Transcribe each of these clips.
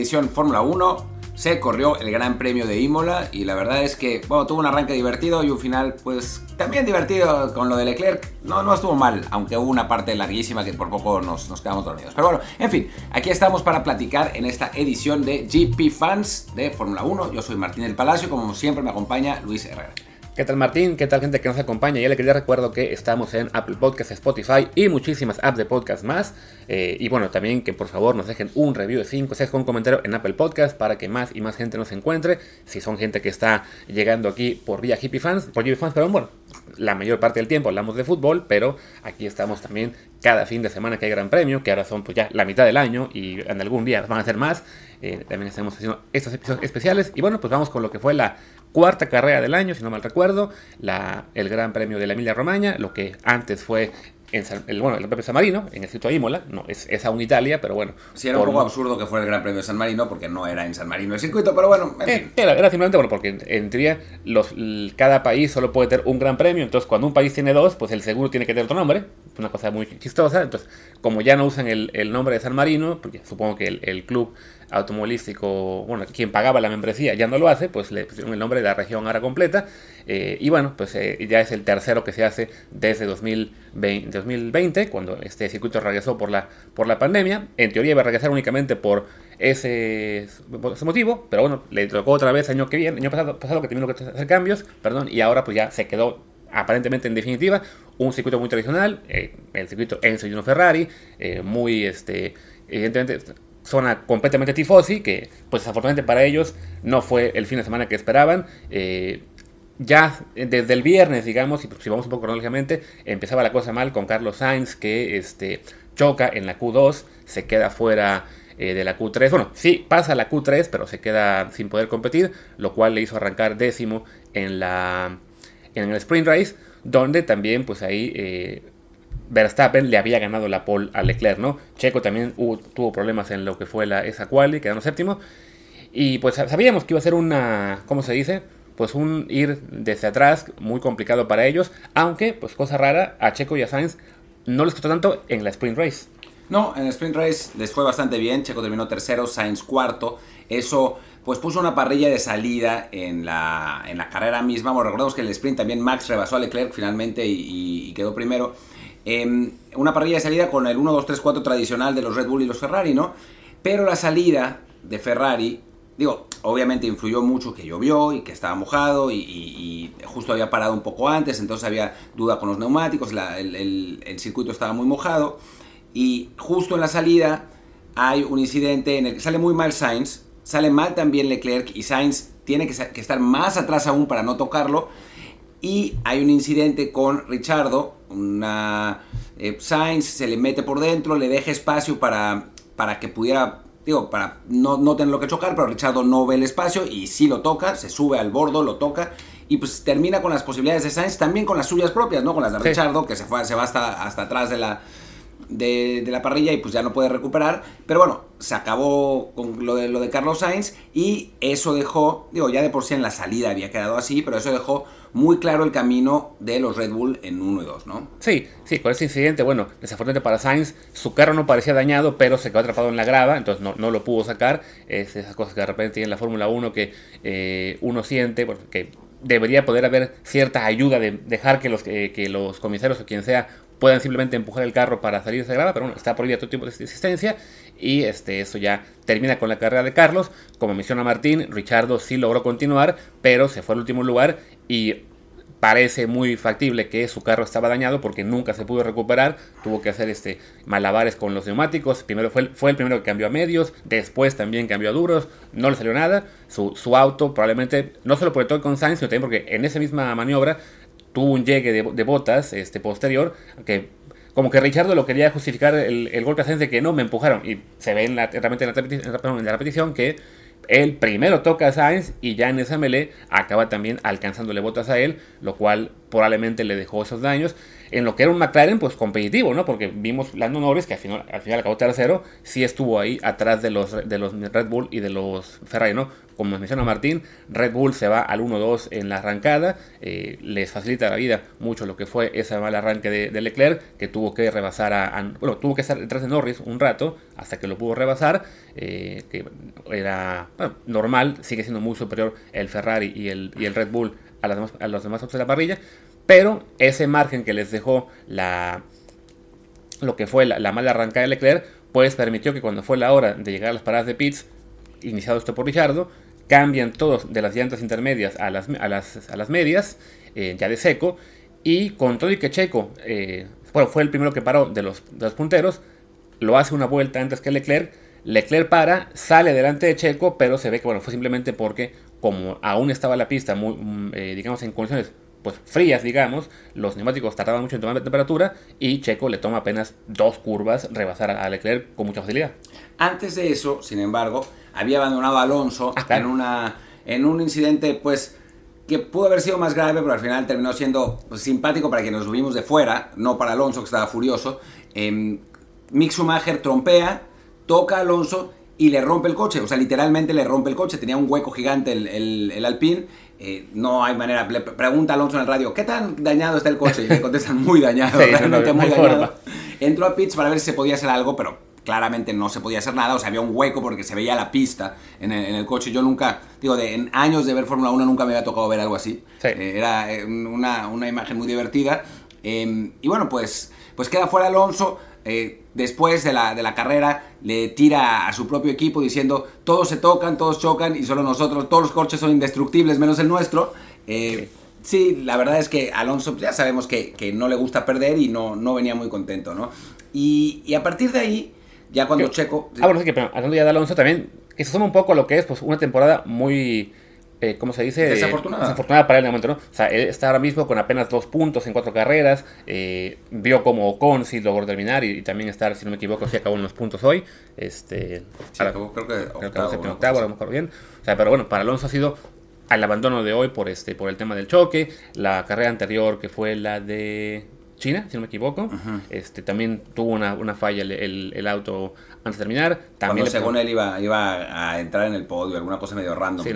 Edición Fórmula 1, se corrió el Gran Premio de Imola y la verdad es que, bueno, tuvo un arranque divertido y un final, pues, también divertido con lo de Leclerc. No, no estuvo mal, aunque hubo una parte larguísima que por poco nos, nos quedamos dormidos. Pero bueno, en fin, aquí estamos para platicar en esta edición de GP Fans de Fórmula 1. Yo soy Martín del Palacio, como siempre me acompaña Luis Herrera. ¿Qué tal Martín? ¿Qué tal gente que nos acompaña? Ya le quería recuerdo que estamos en Apple Podcasts, Spotify y muchísimas apps de podcast más. Eh, y bueno, también que por favor nos dejen un review de 5 6 con un comentario en Apple Podcast para que más y más gente nos encuentre. Si son gente que está llegando aquí por vía Hippie Fans, por Hippie Fans, pero bueno, la mayor parte del tiempo hablamos de fútbol, pero aquí estamos también cada fin de semana que hay gran premio, que ahora son pues ya la mitad del año y en algún día van a ser más. Eh, también estamos haciendo estos episodios especiales. Y bueno, pues vamos con lo que fue la cuarta carrera del año, si no mal recuerdo, la, el Gran Premio de la Emilia Romagna, lo que antes fue en el, bueno, el Gran Premio de San Marino, en el circuito de Imola, no, es, es aún Italia, pero bueno. Sí, era un poco absurdo que fuera el Gran Premio de San Marino, porque no era en San Marino el circuito, pero bueno, en eh, fin. Era, era, simplemente, bueno, porque en, teoría los, cada país solo puede tener un Gran Premio, entonces cuando un país tiene dos, pues el segundo tiene que tener otro nombre, una cosa muy chistosa, entonces como ya no usan el, el nombre de San Marino, porque supongo que el, el club automovilístico, bueno, quien pagaba la membresía ya no lo hace, pues le pusieron el nombre de la región ahora completa. Eh, y bueno, pues eh, ya es el tercero que se hace desde 2020, 2020, cuando este circuito regresó por la, por la pandemia. En teoría iba a regresar únicamente por ese, por ese motivo, pero bueno, le tocó otra vez año que viene, año pasado, pasado que tuvieron que hacer cambios, perdón, y ahora pues ya se quedó aparentemente en definitiva un circuito muy tradicional, eh, el circuito Enzo Gino Ferrari, muy este, evidentemente zona completamente tifosi, que pues desafortunadamente para ellos no fue el fin de semana que esperaban. Eh, ya desde el viernes, digamos, y si vamos un poco cronológicamente, empezaba la cosa mal con Carlos Sainz, que este, choca en la Q2, se queda fuera eh, de la Q3. Bueno, sí, pasa la Q3, pero se queda sin poder competir, lo cual le hizo arrancar décimo en, la, en el sprint race, donde también pues ahí eh, Verstappen le había ganado la pole a Leclerc, ¿no? Checo también tuvo problemas en lo que fue la, esa quali, quedando séptimo. Y pues sabíamos que iba a ser una, ¿cómo se dice? Pues un ir desde atrás muy complicado para ellos, aunque, pues cosa rara, a Checo y a Sainz no les costó tanto en la sprint race. No, en el sprint race les fue bastante bien, Checo terminó tercero, Sainz cuarto, eso pues puso una parrilla de salida en la, la carrera misma, bueno, recordemos que en el sprint también Max rebasó a Leclerc finalmente y quedó primero, eh, una parrilla de salida con el 1, 2, 3, 4 tradicional de los Red Bull y los Ferrari, ¿no? Pero la salida de Ferrari, digo, obviamente influyó mucho que llovió y que estaba mojado y, justo había parado un poco antes, entonces había duda con los neumáticos, el, circuito estaba muy mojado y justo en la salida hay un incidente en el que sale muy mal Sainz, sale mal también Leclerc y Sainz tiene que estar más atrás aún para no tocarlo y hay un incidente con Richardo, una eh, Sainz se le mete por dentro, le deja espacio para, para que pudiera, digo, para no, no tener lo que chocar, pero Richardo no ve el espacio y sí lo toca, se sube al bordo, lo toca y pues termina con las posibilidades de Sainz, también con las suyas propias, ¿no? Con las de Richardo, que se, fue, se va hasta, hasta atrás de la, de, la parrilla y pues ya no puede recuperar. Pero bueno, se acabó con lo de, lo de Carlos Sainz y eso dejó, digo, ya de por sí en la salida había quedado así, pero eso dejó muy claro el camino de los Red Bull en 1 y 2, ¿no? Sí, sí, con ese incidente, bueno, desafortunadamente para Sainz, su carro no parecía dañado, pero se quedó atrapado en la grava, entonces no, no lo pudo sacar. Es esas cosas que de repente tiene la Fórmula 1 que eh, uno siente, porque debería poder haber cierta ayuda de dejar que los, eh, que los comisarios o quien sea puedan simplemente empujar el carro para salir de esa grava, pero bueno, está prohibido todo tipo de existencia y este, eso ya termina con la carrera de Carlos. Como menciona Martín, Richardo sí logró continuar, pero se fue al último lugar y parece muy factible que su carro estaba dañado porque nunca se pudo recuperar, tuvo que hacer este malabares con los neumáticos, primero fue, fue el primero que cambió a medios, después también cambió a duros, no le salió nada, su, su auto probablemente, no solo por el toque con Sainz, sino también porque en esa misma maniobra tuvo un llegue de, botas este, posterior, que como que Richardo lo quería justificar el, el golpe a Sainz de que no, me empujaron. Y se ve en la, realmente en la, en la repetición que él primero toca a Sainz y ya en esa melee acaba también alcanzándole botas a él, lo cual probablemente le dejó esos daños. En lo que era un McLaren pues competitivo, ¿no? Porque vimos Lando Norris, que al final, al final acabó tercero, sí estuvo ahí atrás de los, de los Red Bull y de los Ferrari, ¿no? Como menciona Martín, Red Bull se va al 1-2 en la arrancada, eh, les facilita la vida mucho lo que fue ese mal arranque de, Leclerc, que tuvo que rebasar a, bueno, tuvo que estar detrás de Norris un rato hasta que lo pudo rebasar, eh, que era normal, sigue siendo muy superior el Ferrari y el, y el Red Bull a, las demás, a los demás de la parrilla, pero ese margen que les dejó la, lo que fue la, mala arrancada de Leclerc, pues permitió que cuando fue la hora de llegar a las paradas de pits, iniciado esto por Richardo, cambian todos de las llantas intermedias a las, a las, medias, eh, ya de seco, y con todo y que Checo eh, bueno, fue el primero que paró de los, dos punteros, lo hace una vuelta antes que Leclerc, Leclerc para, sale delante de Checo, pero se ve que bueno, fue simplemente porque como aún estaba la pista muy, mm, eh, digamos, en condiciones pues frías, digamos, los neumáticos tardaban mucho en tomar temperatura y Checo le toma apenas dos curvas rebasar a Leclerc con mucha facilidad. Antes de eso, sin embargo, había abandonado a Alonso ah, en, una, en un incidente, pues, que pudo haber sido más grave, pero al final terminó siendo pues, simpático para quienes nos vimos de fuera, no para Alonso, que estaba furioso. Eh, Mick Schumacher trompea, toca a Alonso y le rompe el coche, o sea, literalmente le rompe el coche, tenía un hueco gigante el, el, el Alpine, eh, no hay manera, le pregunta Alonso en el radio, ¿qué tan dañado está el coche? Y le contestan, muy dañado, realmente muy dañado. Entró a pits para ver si se podía hacer algo, pero claramente no se podía hacer nada, o sea, había un hueco porque se veía la pista en el, en el coche. Yo nunca, digo, de, en años de ver Fórmula 1 nunca me había tocado ver algo así. Eh, era eh, una, una, imagen muy divertida. Em, y bueno, pues, pues queda fuera Alonso. Eh, después de la, de la, carrera le tira a su propio equipo diciendo todos se tocan, todos chocan y solo nosotros, todos los coches son indestructibles menos el nuestro. Eh, sí, la verdad es que Alonso ya sabemos que, que, no le gusta perder y no, no venía muy contento, ¿no? Y, y a partir de ahí, ya cuando Checo... Ah, bueno, sí, que pero hablando ya de Alonso también, que se suma un poco a lo que es pues, una temporada muy eh, ¿cómo se dice? Desafortunada. Desafortunada para él en el momento, ¿no? O sea, él está ahora mismo con apenas dos puntos en cuatro carreras. Eh, vio como Ocon sí logró terminar y, también estar, si no me equivoco, sí acabó en los puntos hoy. Este, sí, acabó, creo que octavo, octavo, a lo mejor bien. O sea, pero bueno, para Alonso ha sido al abandono de hoy por este por el tema del choque. La carrera anterior que fue la de China, si no me equivoco. este, también tuvo una, una falla el, el, auto antes de terminar. También Cuando según él iba, iba a entrar en el podio, alguna cosa medio random. Sí,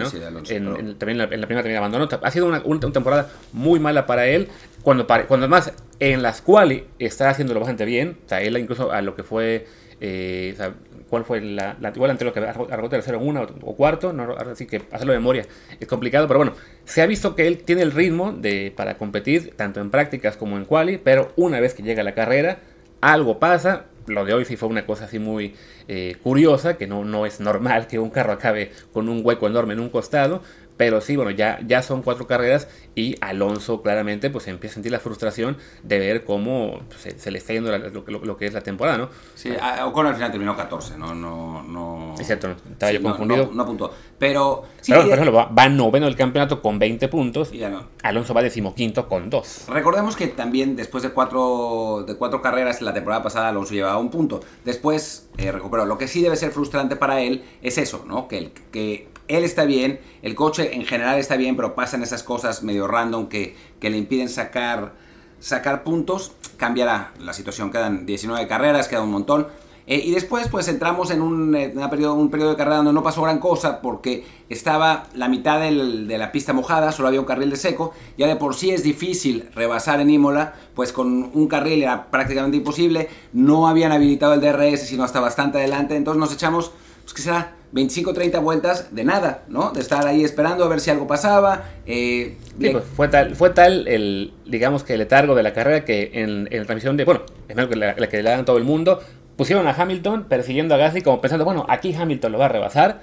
¿no? en, también en la, primera también abandonó. Ha sido una, una, temporada muy mala para él. Cuando, cuando además en las cuales está haciéndolo bastante bien. O sea, él incluso a lo que fue... Eh, o cuál fue la, la igual anterior que arrojó tercero en una o, cuarto, así que hacerlo de memoria es complicado, pero bueno, se ha visto que él tiene el ritmo de, para competir tanto en prácticas como en quali, pero una vez que llega a la carrera, algo pasa, lo de hoy sí fue una cosa así muy eh, curiosa, que no, no es normal que un carro acabe con un hueco enorme en un costado, pero sí, bueno, ya, ya son cuatro carreras y Alonso claramente pues empieza a sentir la frustración de ver cómo pues, se, le está yendo lo, que es la temporada, ¿no? Sí, Ocon al final terminó 14, no, no, no... Es cierto, estaba yo confundido. No, no, Pero... Sí, pero, por ejemplo, va, va, noveno del campeonato con 20 puntos, y Alonso va decimoquinto con 2. Recordemos que también después de cuatro, de cuatro carreras la temporada pasada Alonso llevaba un punto. Después eh, recuperó. Lo que sí debe ser frustrante para él es eso, ¿no? Que, el, que él está bien, el coche en general está bien, pero pasan esas cosas medio random que, que le impiden sacar, sacar puntos. Cambiará la situación, quedan 19 carreras, queda un montón. Eh, y después pues entramos en un, eh, periodo, un periodo de carrera donde no pasó gran cosa porque estaba la mitad de la pista mojada, solo había un carril de seco, ya de por sí es difícil rebasar en Imola, pues con un carril era prácticamente imposible, no habían habilitado el DRS sino hasta bastante adelante, entonces nos echamos, pues que 25 30 vueltas de nada, ¿no? De estar ahí esperando a ver si algo pasaba. Eh, pues, fue tal, fue tal el, digamos que el letargo de la carrera que en, en la transmisión de, bueno, es la, la que le dan todo el mundo, pusieron a Hamilton persiguiendo a Gasly como pensando, bueno, aquí Hamilton lo va a rebasar.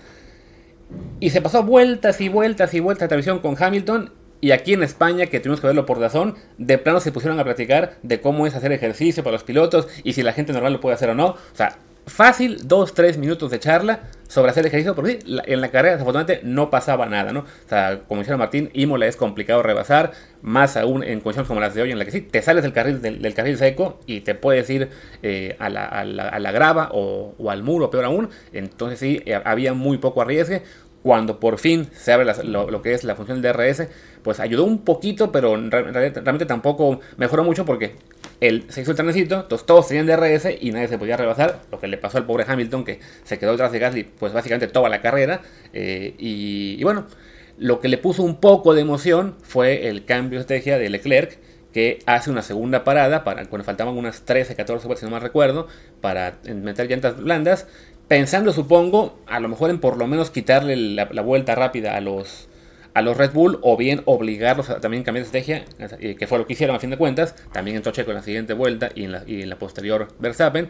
Y se pasó vueltas y vueltas y vueltas de transmisión con Hamilton. Y aquí en España, que tuvimos que verlo por razón, de plano se pusieron a platicar de cómo es hacer ejercicio para los pilotos y si la gente normal lo puede hacer o no. O sea, fácil, 2-3 minutos de charla sobre hacer ejercicio, porque sí, en la carrera desafortunadamente no pasaba nada, ¿no? O sea, como decía Martín, Imola es complicado rebasar, más aún en condiciones como las de hoy, en la que sí, te sales del carril, del, carril seco y te puedes ir eh, a, la, a, la, grava o, al muro, peor aún, entonces sí, eh, había muy poco arriesgue. Cuando por fin se abre lo, que es la función del DRS, pues ayudó un poquito, pero realmente tampoco mejoró mucho porque el, se hizo el trenecito, entonces todos tenían DRS y nadie se podía rebasar, lo que le pasó al pobre Hamilton que se quedó detrás de Gasly pues básicamente toda la carrera eh, y, bueno, lo que le puso un poco de emoción fue el cambio de estrategia de Leclerc que hace una segunda parada para cuando faltaban unas 13, 14 vueltas, si no mal recuerdo, para meter llantas blandas, pensando supongo a lo mejor en por lo menos quitarle la vuelta rápida a los a los Red Bull o bien obligarlos a también cambiar de estrategia, eh, que fue lo que hicieron a fin de cuentas. También entró Checo en la siguiente vuelta y en la, y en la posterior Verstappen.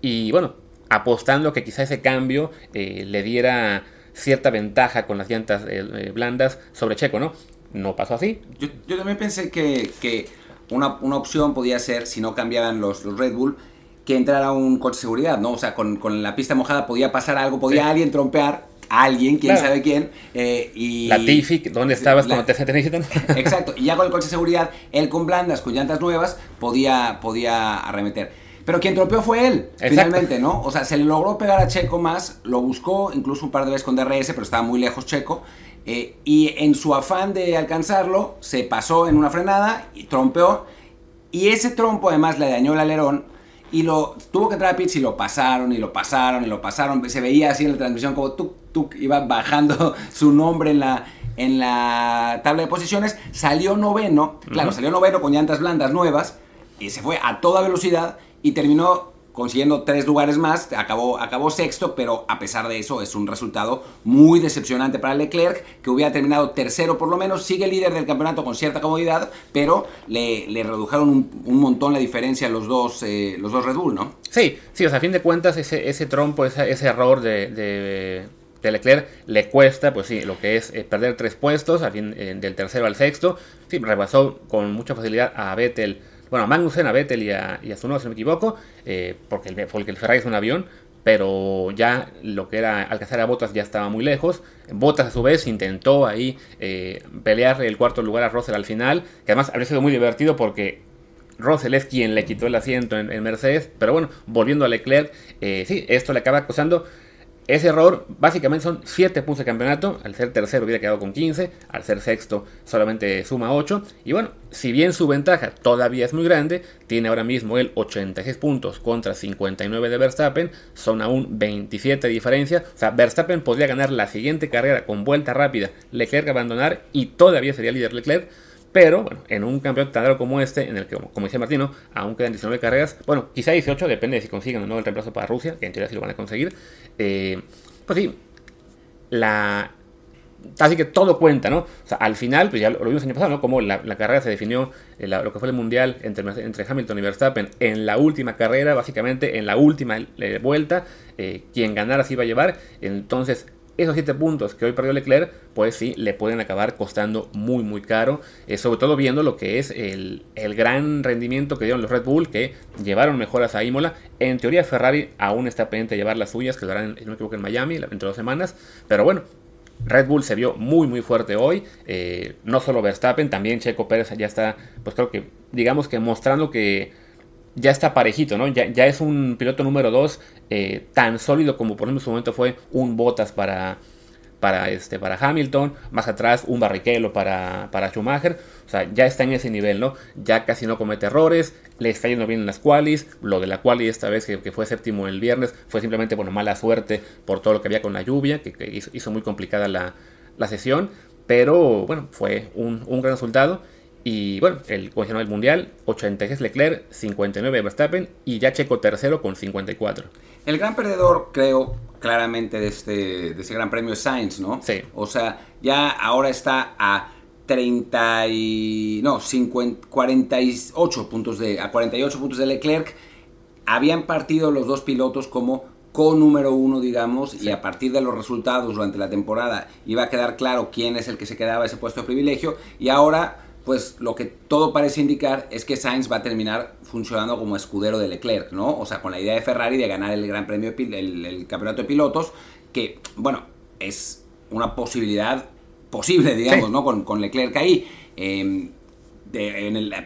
Y bueno, apostando que quizá ese cambio eh, le diera cierta ventaja con las llantas eh, blandas sobre Checo, ¿no? No pasó así. Yo, yo también pensé que, que una, una, opción podía ser, si no cambiaban los, los Red Bull, que entrara un coche de seguridad, ¿no? O sea, con, con la pista mojada podía pasar algo, podía alguien trompear alguien, quién sabe quién. Eh, y, la Tifi, ¿dónde estabas cuando te, necesitan? Exacto, y ya con el coche de seguridad, él con blandas, con llantas nuevas, podía, podía arremeter. Pero quien tropeó fue él, finalmente, ¿no? O sea, se le logró pegar a Checo más, lo buscó incluso un par de veces con DRS, pero estaba muy lejos Checo. Eh, y en su afán de alcanzarlo, se pasó en una frenada y trompeó. Y ese trompo además le dañó el alerón y lo tuvo que entrar a pits y lo pasaron y lo pasaron y lo pasaron. Se veía así en la transmisión como tú, tú iba bajando su nombre en la, en la tabla de posiciones. Salió noveno, claro, salió noveno con llantas blandas nuevas y se fue a toda velocidad y terminó consiguiendo tres lugares más, acabó, acabó sexto, pero a pesar de eso es un resultado muy decepcionante para Leclerc, que hubiera terminado tercero por lo menos, sigue líder del campeonato con cierta comodidad, pero le, le redujeron un, montón la diferencia los dos, eh, los dos Red Bull, ¿no? Sí, sí, o sea, a fin de cuentas ese, ese trompo, ese, error de, de, Leclerc le cuesta, pues sí, lo que es eh, perder tres puestos, eh, del tercero al sexto, sí, rebasó con mucha facilidad a Vettel bueno, a Magnussen, a Vettel y a, y a si no me equivoco, eh, porque, el, porque el Ferrari es un avión, pero ya lo que era alcanzar a Bottas ya estaba muy lejos. Bottas a su vez intentó ahí eh, pelear el cuarto lugar a Russell al final, que además habría sido muy divertido porque Russell es quien le quitó el asiento en, Mercedes, pero bueno, volviendo a Leclerc, eh, sí, esto le acaba costando ese error básicamente son 7 puntos de campeonato. Al ser tercero hubiera quedado con 15. Al ser sexto solamente suma 8. Y bueno, si bien su ventaja todavía es muy grande, tiene ahora mismo el 86 puntos contra 59 de Verstappen. Son aún 27 de diferencia. O sea, Verstappen podría ganar la siguiente carrera con vuelta rápida. Leclerc abandonar y todavía sería líder Leclerc. Pero bueno, en un campeonato tan raro como este, en el que, como dice Martino, aún quedan 19 carreras, bueno, quizá 18, depende de si consiguen o no el reemplazo para Rusia, que en teoría sí lo van a conseguir. Eh, pues sí, la. Así que todo cuenta, ¿no? O sea, al final, pues ya lo, vimos el año pasado, ¿no? Como la, carrera se definió, eh, lo que fue el mundial entre, entre, Hamilton y Verstappen en la última carrera, básicamente en la última eh, vuelta, quien ganara se iba a llevar. Entonces, esos 7 puntos que hoy perdió Leclerc, pues sí, le pueden acabar costando muy, muy caro. Eh, sobre todo viendo lo que es el, gran rendimiento que dieron los Red Bull, que llevaron mejoras a Imola. En teoría, Ferrari aún está pendiente de llevar las suyas, que lo harán, no me equivoco, en Miami, dentro de dos semanas. Pero bueno, Red Bull se vio muy muy fuerte hoy, eh, no solo Verstappen, también Checo Pérez ya está, pues creo que digamos que mostrando que ya está parejito, ¿no? Ya, ya es un piloto número 2 eh, tan sólido como por ejemplo en su momento fue un Bottas para, para, este, para Hamilton, más atrás un Barrichello para, para Schumacher, o sea, ya está en ese nivel, ¿no? Ya casi no comete errores, le está yendo bien en las qualis, lo de la quali esta vez que, fue séptimo el viernes fue simplemente, bueno, mala suerte por todo lo que había con la lluvia, que, hizo, muy complicada la, la, sesión, pero bueno, fue un, un gran resultado y bueno, el, el Mundial, 86 Leclerc, 59 Verstappen y ya Checo tercero con 54. El gran perdedor, creo, claramente de este, de ese gran premio es Sainz, ¿no? Sí. O sea, ya ahora está a 30 y, no, 50, 48 puntos de, a 48 puntos de Leclerc. Habían partido los dos pilotos como con número uno, digamos, y a partir de los resultados durante la temporada iba a quedar claro quién es el que se quedaba ese puesto de privilegio. Y ahora pues lo que todo parece indicar es que Sainz va a terminar funcionando como escudero de Leclerc, ¿no? O sea, con la idea de Ferrari de ganar el Gran Premio, el, campeonato de pilotos, que, bueno, es una posibilidad posible, digamos, ¿no? Con, con, Leclerc ahí.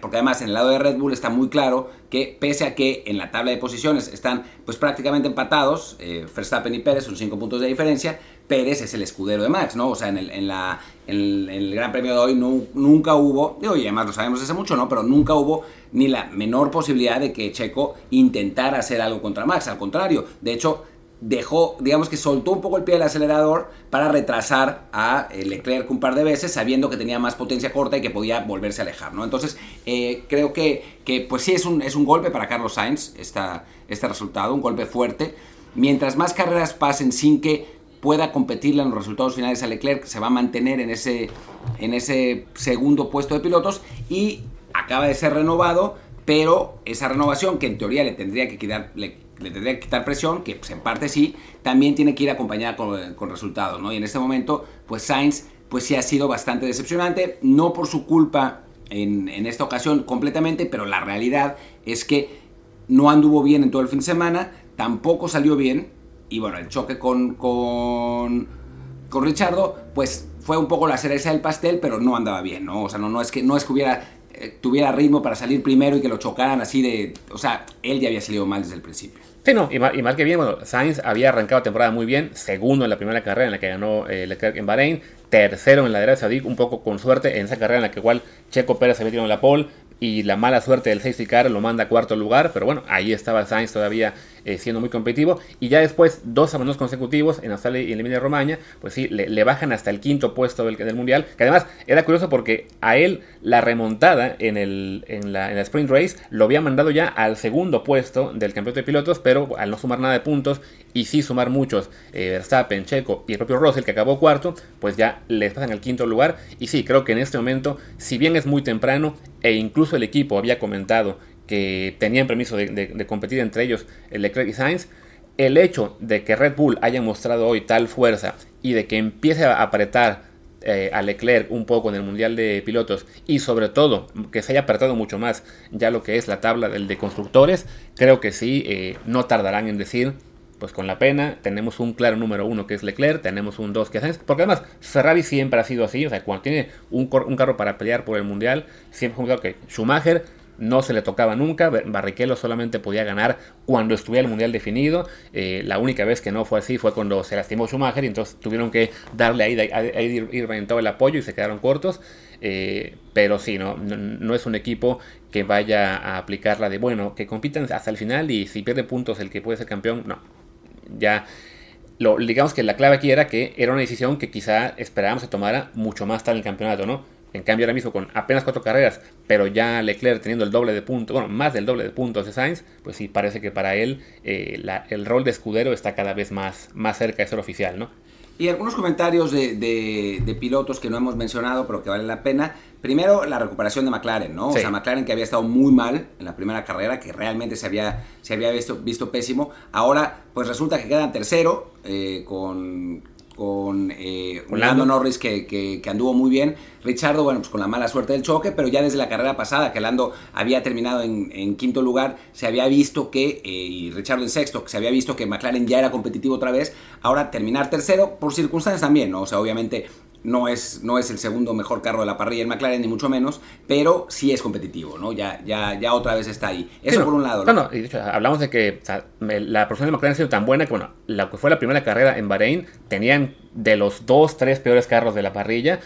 Porque además en el lado de Red Bull está muy claro que pese a que en la tabla de posiciones están pues prácticamente empatados, eh, Verstappen y Pérez son 5 puntos de diferencia, Pérez es el escudero de Max, ¿no? O sea, en el, en la, en el, Gran Premio de hoy nunca hubo, digo, y además lo sabemos hace mucho, ¿no? Pero nunca hubo ni la menor posibilidad de que Checo intentara hacer algo contra Max, al contrario, de hecho dejó, digamos que soltó un poco el pie del acelerador para retrasar a eh, Leclerc un par de veces, sabiendo que tenía más potencia corta y que podía volverse a alejar, ¿no? Entonces, eh, creo que, que, pues sí, es un, es un golpe para Carlos Sainz esta, este resultado, un golpe fuerte. Mientras más carreras pasen sin que pueda competirle en los resultados finales a Leclerc, se va a mantener en ese, en ese segundo puesto de pilotos y acaba de ser renovado, pero esa renovación que en teoría le tendría que quedar, le tendría que quitar presión, que pues, en parte sí, también tiene que ir acompañada con, resultados, ¿no? Y en este momento, pues Sainz, pues sí ha sido bastante decepcionante, no por su culpa en, esta ocasión completamente, pero la realidad es que no anduvo bien en todo el fin de semana, tampoco salió bien, y bueno, el choque con, con, con Richardo, pues fue un poco la cereza del pastel, pero no andaba bien, ¿no? O sea, no, no, es, que, no es que hubiera eh, tuviera ritmo para salir primero y que lo chocaran así de... O sea, él ya había salido mal desde el principio. Sí, no, y más, que bien, bueno, Sainz había arrancado temporada muy bien, segundo en la primera carrera en la que ganó eh, Leclerc en Bahrein, tercero en la derecha Saudí, un poco con suerte en esa carrera en la que igual Checo Pérez había tirado en la pole, y la mala suerte del safety car lo manda a cuarto lugar, pero bueno, ahí estaba Sainz todavía eh, siendo muy competitivo. Y ya después, dos abandonos consecutivos en Australia y en Emilia Romagna, pues sí, le, bajan hasta el quinto puesto del, Mundial. Que además era curioso porque a él la remontada en, el, en la Sprint Race lo había mandado ya al segundo puesto del campeonato de pilotos, pero al no sumar nada de puntos y sí sumar muchos, eh, Verstappen, Checo y el propio Russell que acabó cuarto, pues ya les pasan al quinto lugar. Y sí, creo que en este momento, si bien es muy temprano e incluso el equipo había comentado que tenían permiso de, competir entre ellos el Leclerc y Sainz, el hecho de que Red Bull haya mostrado hoy tal fuerza y de que empiece a apretar eh, a Leclerc un poco en el Mundial de Pilotos y sobre todo que se haya apretado mucho más ya lo que es la tabla del de constructores, creo que sí, eh, no tardarán en decir, pues con la pena, tenemos un claro número uno que es Leclerc, tenemos un dos que es Sainz, porque además Ferrari siempre ha sido así, o sea, cuando tiene un, un carro para pelear por el Mundial, siempre ha que Schumacher no se le tocaba nunca. Barrichello solamente podía ganar cuando estuviera el mundial definido. Eh, la única vez que no fue así fue cuando se lastimó Schumacher y entonces tuvieron que darle ahí, ahí, ir en todo el apoyo y se quedaron cortos. Eh, pero sí, ¿no? ¿no? es un equipo que vaya a aplicar la de bueno, que compitan hasta el final y si pierde puntos el que puede ser campeón, no. Ya. Lo, digamos que la clave aquí era que era una decisión que quizá esperábamos se tomara mucho más tarde en el campeonato, ¿no? En cambio, ahora mismo con apenas cuatro carreras, pero ya Leclerc teniendo el doble de puntos, bueno, más del doble de puntos de Sainz, pues sí, parece que para él eh, el rol de escudero está cada vez más, más cerca de ser oficial, ¿no? Y algunos comentarios de, pilotos que no hemos mencionado, pero que valen la pena. Primero, la recuperación de McLaren, ¿no? O sea, McLaren que había estado muy mal en la primera carrera, que realmente se había, se había visto, visto pésimo. Ahora, pues resulta que quedan tercero eh, con con, eh, Lando Norris que, que, anduvo muy bien. Richardo, bueno, pues con la mala suerte del choque, pero ya desde la carrera pasada, que Lando había terminado en, quinto lugar, se había visto que, eh, y Richardo en sexto, que se había visto que McLaren ya era competitivo otra vez. Ahora terminar tercero, por circunstancias también, ¿no? O sea, obviamente no es, no es el segundo mejor carro de la parrilla en McLaren, ni mucho menos, pero sí es competitivo, ¿no? Ya, ya, ya otra vez está ahí. Eso por un lado. No, no, y de hecho, hablamos de que la persona de McLaren ha sido tan buena que, bueno, la que fue la primera carrera en Bahrein, tenían de los dos, tres peores carros de la parrilla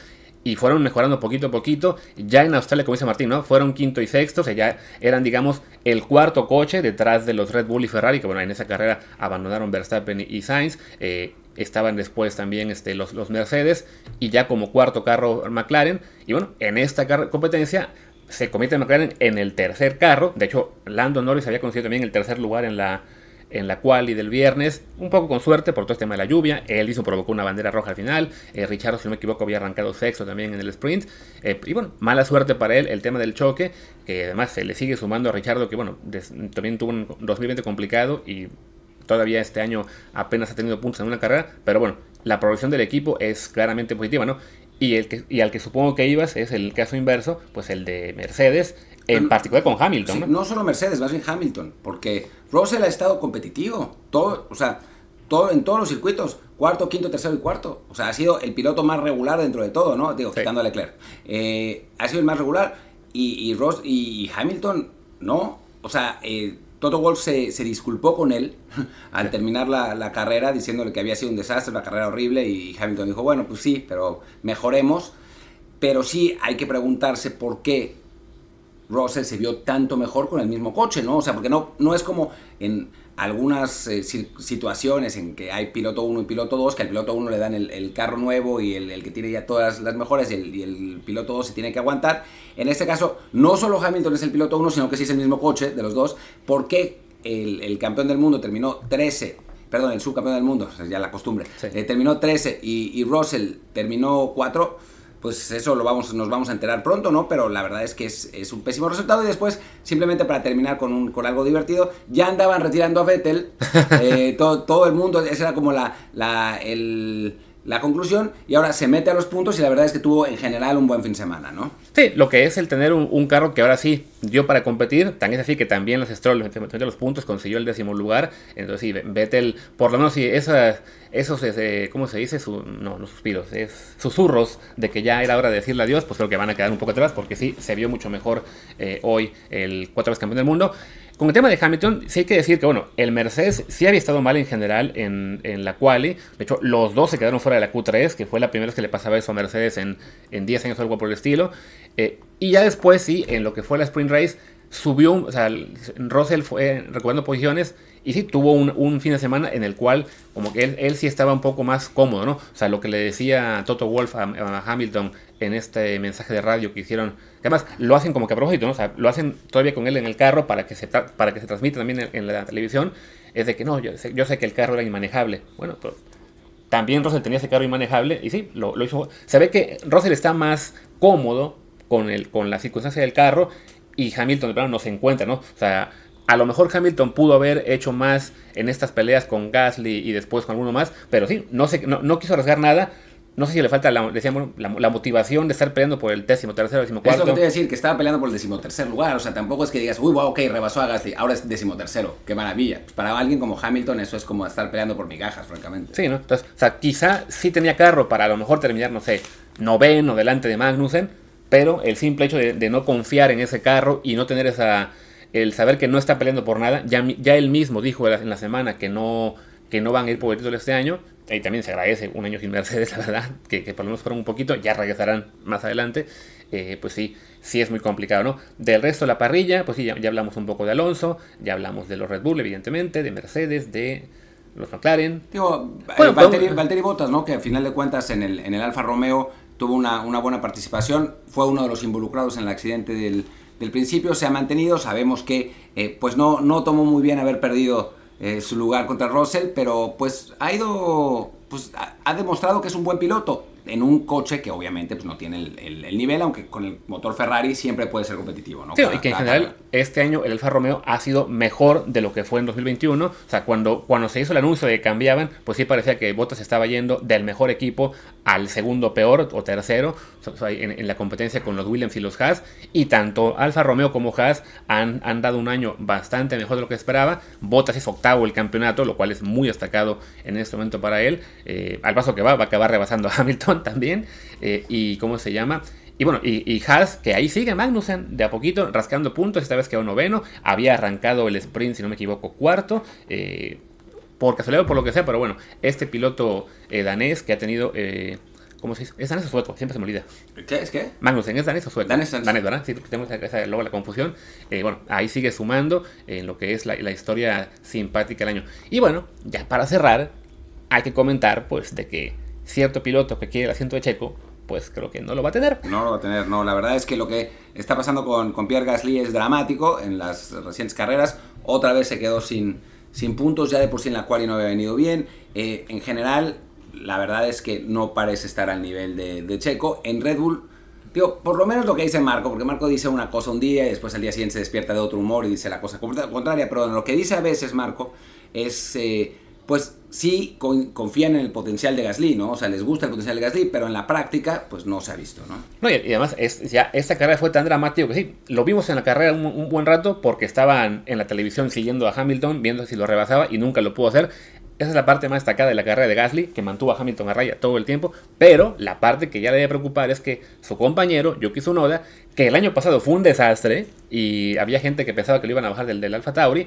y fueron mejorando poquito a poquito. Ya en Australia, como dice Martín, ¿no? Fueron quinto y sexto, o sea, ya eran, digamos, el cuarto coche detrás de los Red Bull y Ferrari, que bueno, en esa carrera abandonaron Verstappen y Sainz. Eh, estaban después también este, los, los Mercedes y ya como cuarto carro McLaren. Y bueno, en esta competencia se convierte McLaren en el tercer carro. De hecho, Lando Norris había conseguido también el tercer lugar en la, en la quali del viernes, un poco con suerte por todo este tema de la lluvia. Hizo, provocó una bandera roja al final. Eh, Richard, si no me equivoco, había arrancado sexto también en el sprint. Eh, y bueno, mala suerte para él el tema del choque, que además se le sigue sumando a Richardo, que bueno, también tuvo un 2020 complicado y todavía este año apenas ha tenido puntos en una carrera, pero bueno, la progresión del equipo es claramente positiva, ¿no? Y, el que, y al que supongo que ibas es el caso inverso, pues el de Mercedes, en particular con Hamilton. ¿no? ¿no? solo Mercedes, más bien Hamilton, porque Russell ha estado competitivo, todo, o sea, todo, en todos los circuitos, cuarto, quinto, tercero y cuarto. O sea, ha sido el piloto más regular dentro de todo, ¿no? Digo, quitando a Leclerc. Eh, ha sido el más regular y, Ross, y Hamilton no. O sea, eh, Toto Wolf se, se, disculpó con él al terminar la, la, carrera diciéndole que había sido un desastre, una carrera horrible y Hamilton dijo, bueno, pues sí, pero mejoremos. Pero sí hay que preguntarse por qué Russell se vio tanto mejor con el mismo coche, ¿no? O sea, porque no, no es como en algunas eh, situaciones en que hay piloto 1 y piloto 2, que al piloto 1 le dan el, carro nuevo y el, que tiene ya todas las mejores y el, piloto 2 se tiene que aguantar. En este caso, no solo Hamilton es el piloto 1, sino que sí es el mismo coche de los dos, porque el, campeón del mundo terminó 13 perdón, el subcampeón del mundo, ya la costumbre, eh, terminó 13 y, y, Russell terminó 4, pues eso lo vamos, nos vamos a enterar pronto, ¿no? Pero la verdad es que es, un pésimo resultado. Y después, simplemente para terminar con, un, con algo divertido, ya andaban retirando a Vettel. Eh, todo, todo, el mundo, esa era como la, la, el, la conclusión. Y ahora se mete a los puntos y la verdad es que tuvo en general un buen fin de semana, ¿no? Sí, lo que es el tener un, carro que ahora sí dio para competir. Tan es así que también los Stroll metió los puntos, consiguió el décimo lugar. Entonces sí, Vettel, por lo menos sí, esas esos, ¿cómo se dice? No suspiros, es susurros de que ya era hora de decirle adiós, pues creo que van a quedar un poco atrás porque sí, se vio mucho mejor eh, hoy el cuatro veces campeón del mundo. Con el tema de Hamilton, sí hay que decir que, bueno, el Mercedes sí había estado mal en general en, la quali. De hecho, los dos se quedaron fuera de la Q3, que fue la primera vez que le pasaba eso a Mercedes en, en 10 años o algo por el estilo. Eh, y ya después, sí, en lo que fue la Sprint Race, subió, o sea, Russell fue recuperando posiciones y sí, tuvo un, fin de semana en el cual como que él, sí estaba un poco más cómodo, ¿no? O sea, lo que le decía Toto Wolf a, Hamilton en este mensaje de radio que hicieron, que además lo hacen como que a propósito, ¿no? O sea, lo hacen todavía con él en el carro para que se, para que se transmita también en, la televisión, es de que no, yo sé, yo sé que el carro era inmanejable. Bueno, pero también Russell tenía ese carro inmanejable y sí, lo, hizo. Se ve que Russell está más cómodo con, el, con la circunstancia del carro y Hamilton de plano no se encuentra, ¿no? O sea, a lo mejor Hamilton pudo haber hecho más en estas peleas con Gasly y después con alguno más, pero sí, no, se, no, quiso arriesgar nada. No sé si le falta la, decíamos, la, motivación de estar peleando por el décimo tercero, décimo cuarto. Es lo que te iba a decir, que estaba peleando por el decimotercer lugar. O sea, tampoco es que digas, uy, wow, ok, rebasó a Gasly, ahora es decimotercero. Qué maravilla. Pues para alguien como Hamilton, eso es como estar peleando por migajas, francamente. Sí, ¿no? Entonces, o sea, quizá sí tenía carro para a lo mejor terminar, no sé, noveno delante de Magnussen, pero el simple hecho de, no confiar en ese carro y no tener esa el saber que no está peleando por nada, ya, ya él mismo dijo en la semana que no, que no van a ir por el título este año, y también se agradece un año sin Mercedes, la verdad, que, por lo menos fueron un poquito, ya regresarán más adelante, eh, pues sí, sí es muy complicado, ¿no? Del resto de la parrilla, pues sí, ya, hablamos un poco de Alonso, ya hablamos de los Red Bull, evidentemente, de Mercedes, de los McLaren. Digo, bueno, eh, Valtteri, Bottas, ¿no? Que al final de cuentas en el, en el Alfa Romeo tuvo una, buena participación, fue uno de los involucrados en el accidente del, principio, se ha mantenido, sabemos que eh, pues no, no tomó muy bien haber perdido eh, su lugar contra Russell, pero pues ha ido, pues ha demostrado que es un buen piloto en un coche que obviamente pues, no tiene el, nivel, aunque con el motor Ferrari siempre puede ser competitivo. ¿no? Sí, y que en general este año el Alfa Romeo ha sido mejor de lo que fue en 2021. O sea, cuando, cuando se hizo el anuncio de que cambiaban, pues sí parecía que Bottas estaba yendo del mejor equipo al segundo peor o tercero en, la competencia con los Williams y los Haas. Y tanto Alfa Romeo como Haas han, han dado un año bastante mejor de lo que esperaba. Bottas es octavo el campeonato, lo cual es muy destacado en este momento para él. Eh, al paso que va, va a acabar rebasando a Hamilton también. Eh, y cómo se llama. Y bueno, y, y, Haas, que ahí sigue Magnussen, de a poquito, rascando puntos, esta vez quedó noveno, había arrancado el sprint, si no me equivoco, cuarto, eh, por casualidad o por lo que sea, pero bueno, este piloto eh, danés que ha tenido... ¿Cómo se dice? ¿Es danés o sueco? Siempre se me olvida. ¿Qué es qué? Magnussen, ¿es danés o sueco? Danés, danés. ¿verdad? Sí, tenemos esa, luego la confusión. bueno, ahí sigue sumando en lo que es la, la historia simpática del año. Y bueno, ya para cerrar, hay que comentar, pues, de que cierto piloto que quiere el asiento de Checo, pues creo que no lo va a tener. No lo va a tener, no. La verdad es que lo que está pasando con, con Pierre Gasly es dramático en las recientes carreras. Otra vez se quedó sin, sin puntos, ya de por sí en la cual no había venido bien. Eh, en general, la verdad es que no parece estar al nivel de, Checo. En Red Bull, digo, por lo menos lo que dice Marco, porque Marco dice una cosa un día y después al día siguiente se despierta de otro humor y dice la cosa contraria, pero lo que dice a veces Marco es... Eh, pues sí confían en el potencial de Gasly, ¿no? O sea, les gusta el potencial de Gasly, pero en la práctica, pues no se ha visto, ¿no? No, y, además, ya esta carrera fue tan dramática que sí, lo vimos en la carrera un, buen rato porque estaban en la televisión siguiendo a Hamilton, viendo si lo rebasaba y nunca lo pudo hacer. esa es la parte más destacada de la carrera de Gasly, que mantuvo a Hamilton a raya todo el tiempo, pero la parte que ya le debe preocupar es que su compañero, Yuki Tsunoda, que el año pasado fue un desastre y había gente que pensaba que lo iban a bajar del, del Alfa Tauri,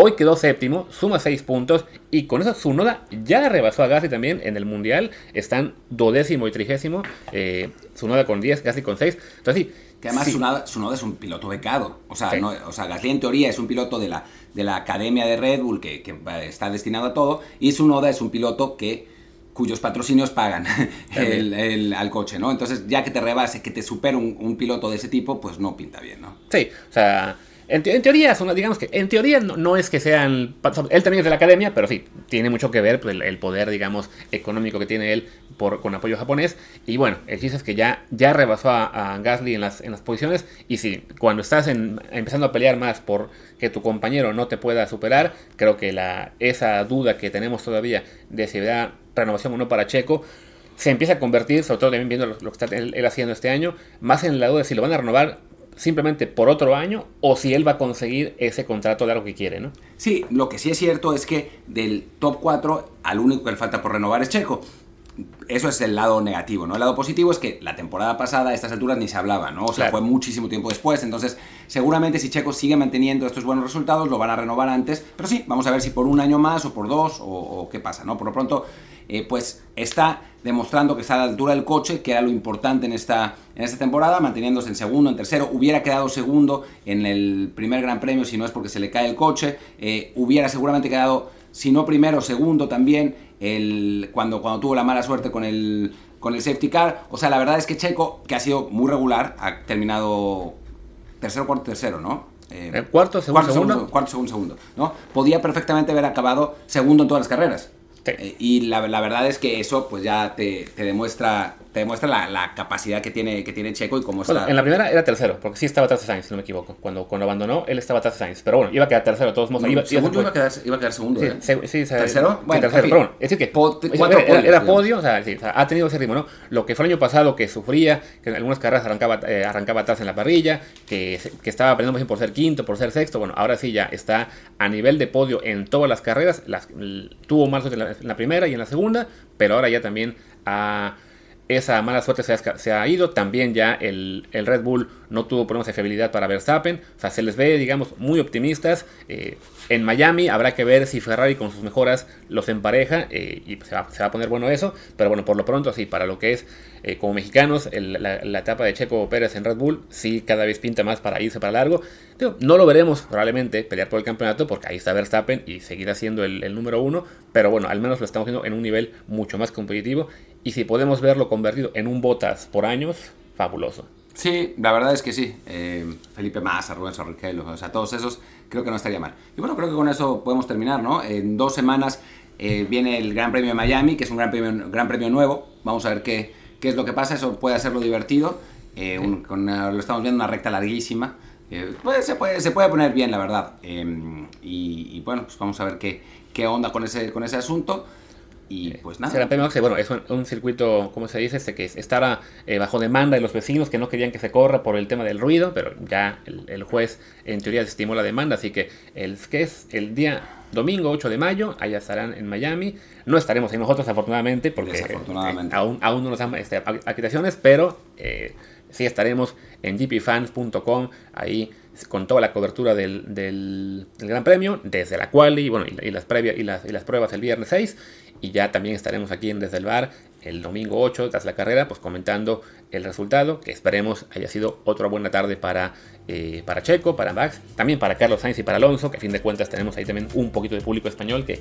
Hoy quedó séptimo, suma 6 puntos y con eso Tsunoda ya rebasó a Gasly también en el Mundial. Están dodécimo y trigésimo. Eh, Tsunoda con 10, Gasly con 6. Entonces sí. Que además Tsunoda, es un piloto becado. O sea, no, o sea, Gasly en teoría es un piloto de la, de la academia de Red Bull que, que está destinado a todo. Y Tsunoda es un piloto que cuyos patrocinios pagan el, al coche, ¿no? Entonces, ya que te rebase, que te supera un, un, piloto de ese tipo, pues no pinta bien, ¿no? Sí, o sea, en, teoría, son, digamos que en teoría no, es que sean. Él también es de la academia, pero sí, tiene mucho que ver pues, el, poder, digamos, económico que tiene él por, con apoyo japonés. Y bueno, el chiste es que ya, ya rebasó a, Gasly en las, en las posiciones. Y sí, cuando estás empezando a pelear más por que tu compañero no te pueda superar, creo que la, esa duda que tenemos todavía de si da renovación o no para Checo se empieza a convertir, sobre todo también viendo lo, que está él, él, haciendo este año, más en la duda de si lo van a renovar simplemente por otro año o si él va a conseguir ese contrato largo que quiere, ¿no? Sí, lo que sí es cierto es que del top 4 al único que le falta por renovar es Checo. Eso es el lado negativo, ¿no? El lado positivo es que la temporada pasada a estas alturas ni se hablaba, ¿no? O sea, fue muchísimo tiempo después, entonces seguramente si Checo sigue manteniendo estos buenos resultados lo van a renovar antes, pero sí, vamos a ver si por un año más o por dos o, o qué pasa, ¿no? Por lo pronto eh, pues está demostrando que está a la altura del coche, que era lo importante en esta, en esta temporada, manteniéndose en segundo, en tercero, hubiera quedado segundo en el primer Gran Premio si no es porque se le cae el coche, eh, hubiera seguramente quedado, si no primero, segundo también, el, cuando, cuando tuvo la mala suerte con el, con el safety car, o sea, la verdad es que Checo, que ha sido muy regular, ha terminado tercero, cuarto, tercero, ¿no? Eh, cuarto, segundo, segundo, Cuarto, segundo, segundo, ¿no? Podía perfectamente haber acabado segundo en todas las carreras. Eh, y la, verdad es que eso pues ya te demuestra te demuestra la, la, capacidad que tiene, que tiene Checo y cómo está. en la primera era tercero, porque sí estaba atrás de Sainz, si no me equivoco. Cuando, cuando abandonó, él estaba atrás de Sainz. Pero bueno, iba a quedar tercero, de todos modos. iba, según iba, a quedar, iba a quedar segundo. Sí, ¿eh? sí, ¿Tercero? Bueno, tercero. pero bueno, es decir, que po era, era, era, podio, o sea, sí, o sea, ha tenido ese ritmo, ¿no? Lo que fue el año pasado, que sufría, que en algunas carreras arrancaba, eh, arrancaba atrás en la parrilla, que, que estaba aprendiendo por ser quinto, por ser sexto. Bueno, ahora sí ya está a nivel de podio en todas las carreras. Las, tuvo más en la, en la primera y en la segunda, pero ahora ya también ha esa mala suerte se ha, ido. También ya el, el, Red Bull no tuvo problemas de fiabilidad para Verstappen. O sea, se les ve, digamos, muy optimistas. Eh, en Miami habrá que ver si Ferrari con sus mejoras los empareja eh, y se va, a poner bueno eso. Pero bueno, por lo pronto, sí, para lo que es eh, como mexicanos, la, etapa de Checo Pérez en Red Bull, sí, cada vez pinta más para irse para largo. No lo veremos probablemente pelear por el campeonato porque ahí está Verstappen y seguirá siendo el, número uno. Pero bueno, al menos lo estamos viendo en un nivel mucho más competitivo. Y si podemos verlo convertido en un Botas por años, fabuloso. Sí, la verdad es que sí. Eh, Felipe Massa, Rubén Sorriquelo, o sea, todos esos creo que no estaría mal. Y bueno, creo que con eso podemos terminar, ¿no? En dos semanas eh, viene el Gran Premio de Miami, que es un gran premio, gran premio nuevo. Vamos a ver qué, qué es lo que pasa. Eso puede hacerlo divertido. Eh, un, con, lo estamos viendo una recta larguísima. Pues, se, puede, se puede poner bien, la verdad. Em, y, y, bueno, pues vamos a ver qué, qué onda con ese, con ese asunto. Y pues nada. bueno, es un, un, circuito, ¿cómo se dice? Este que estaba eh, bajo demanda de los vecinos que no querían que se corra por el tema del ruido, pero ya el, el juez en teoría desestimó la demanda, así que el que es el día domingo 8 de mayo, allá estarán en Miami. No estaremos ahí nosotros, afortunadamente, porque eh, aún, aún no nos dan este, acreditaciones, pero eh, sí estaremos en gpfans.com, ahí con toda la cobertura del, Gran Premio, desde la quali bueno, y, y las, previas, y, las, y las pruebas el viernes 6 y ya también estaremos aquí en Desde el Bar el domingo 8 tras la carrera, pues comentando el resultado, que esperemos haya sido otra buena tarde para, eh, para Checo, para Max, también para Carlos Sainz y para Alonso, que a fin de cuentas tenemos ahí también un poquito de público español que,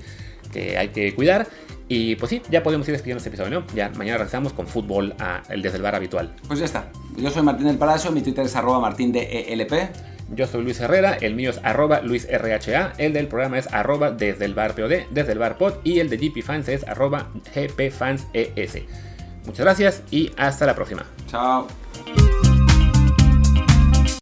que hay que cuidar. Y pues sí, ya podemos ir despidiendo este episodio, ¿no? Ya mañana regresamos con fútbol el Desde el Bar habitual. Pues ya está. Yo soy Martín del Palacio, mi Twitter es arroba martín de ELP. Yo soy Luis Herrera, el mío es arroba luisrha, el del programa es arroba desde el bar POD, desde el bar pod y el de GP Fans es arroba gpfanses. Muchas gracias y hasta la próxima. Chao.